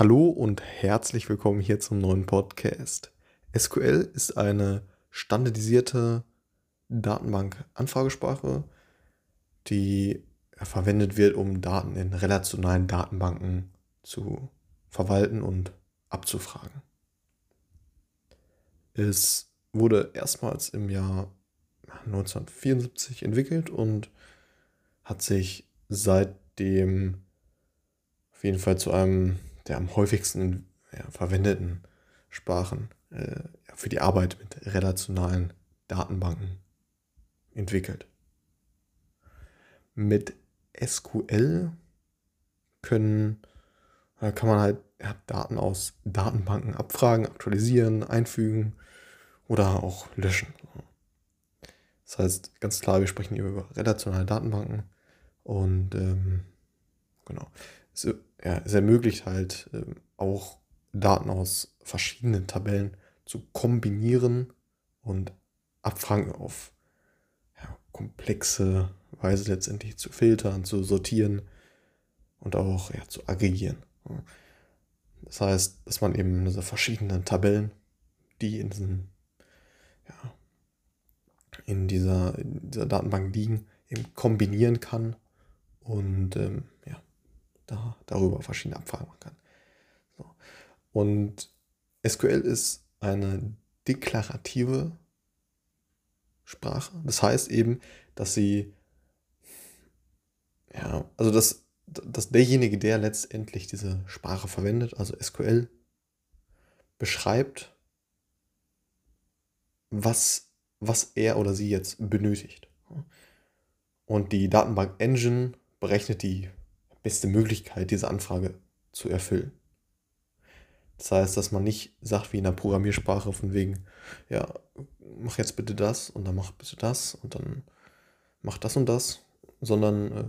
Hallo und herzlich willkommen hier zum neuen Podcast. SQL ist eine standardisierte Datenbank-Anfragesprache, die verwendet wird, um Daten in relationalen Datenbanken zu verwalten und abzufragen. Es wurde erstmals im Jahr 1974 entwickelt und hat sich seitdem auf jeden Fall zu einem der am häufigsten ja, verwendeten Sprachen äh, für die Arbeit mit relationalen Datenbanken entwickelt. Mit SQL können, äh, kann man halt ja, Daten aus Datenbanken abfragen, aktualisieren, einfügen oder auch löschen. Das heißt, ganz klar, wir sprechen hier über relationale Datenbanken und ähm, genau. Ja, es ermöglicht halt ähm, auch Daten aus verschiedenen Tabellen zu kombinieren und Abfragen auf ja, komplexe Weise letztendlich zu filtern, zu sortieren und auch ja, zu aggregieren. Das heißt, dass man eben diese verschiedenen Tabellen, die in, diesen, ja, in, dieser, in dieser Datenbank liegen, eben kombinieren kann und ähm, da, darüber verschiedene Abfragen machen kann. So. Und SQL ist eine deklarative Sprache. Das heißt eben, dass sie, ja, also dass, dass derjenige, der letztendlich diese Sprache verwendet, also SQL, beschreibt, was, was er oder sie jetzt benötigt. Und die Datenbank-Engine berechnet die beste Möglichkeit, diese Anfrage zu erfüllen. Das heißt, dass man nicht sagt wie in der Programmiersprache von wegen, ja, mach jetzt bitte das und dann mach bitte das und dann mach das und das, sondern äh,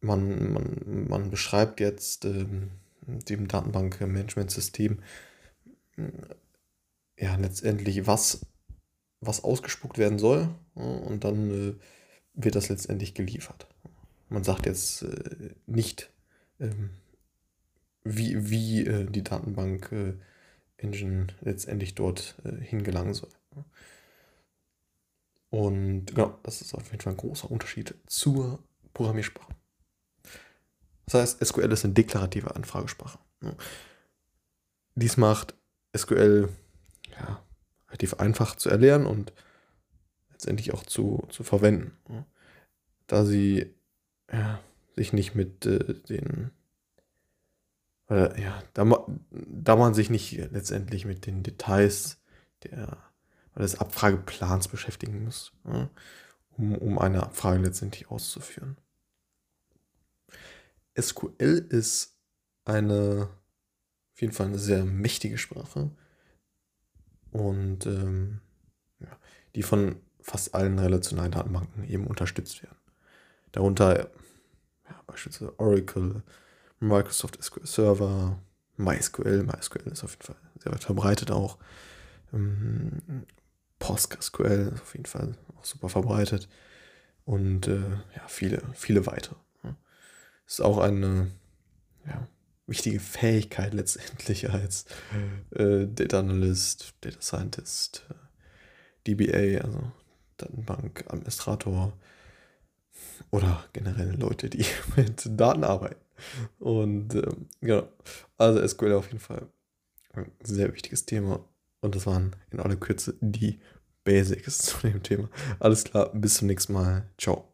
man, man, man beschreibt jetzt äh, dem Datenbankmanagementsystem äh, ja letztendlich, was, was ausgespuckt werden soll und dann äh, wird das letztendlich geliefert. Man sagt jetzt äh, nicht, ähm, wie, wie äh, die Datenbank-Engine äh, letztendlich dort äh, hingelangen soll. Und genau, das ist auf jeden Fall ein großer Unterschied zur Programmiersprache. Das heißt, SQL ist eine deklarative Anfragesprache. Dies macht SQL ja, relativ einfach zu erlernen und letztendlich auch zu, zu verwenden. Da sie ja, sich nicht mit äh, den oder ja, da, da man sich nicht letztendlich mit den Details der, des Abfrageplans beschäftigen muss, ja, um, um eine Abfrage letztendlich auszuführen. SQL ist eine, auf jeden Fall eine sehr mächtige Sprache und ähm, ja, die von fast allen relationalen Datenbanken eben unterstützt werden. Darunter ja, beispielsweise Oracle, Microsoft SQL Server, MySQL. MySQL ist auf jeden Fall sehr weit verbreitet auch. Ähm, PostgreSQL ist auf jeden Fall auch super verbreitet. Und äh, ja, viele, viele weitere. Ist auch eine ja, wichtige Fähigkeit letztendlich als äh, Data Analyst, Data Scientist, äh, DBA, also Datenbank-Administrator oder generell Leute, die mit Daten arbeiten. Und ähm, genau, also SQL auf jeden Fall ein sehr wichtiges Thema. Und das waren in aller Kürze die Basics zu dem Thema. Alles klar, bis zum nächsten Mal. Ciao.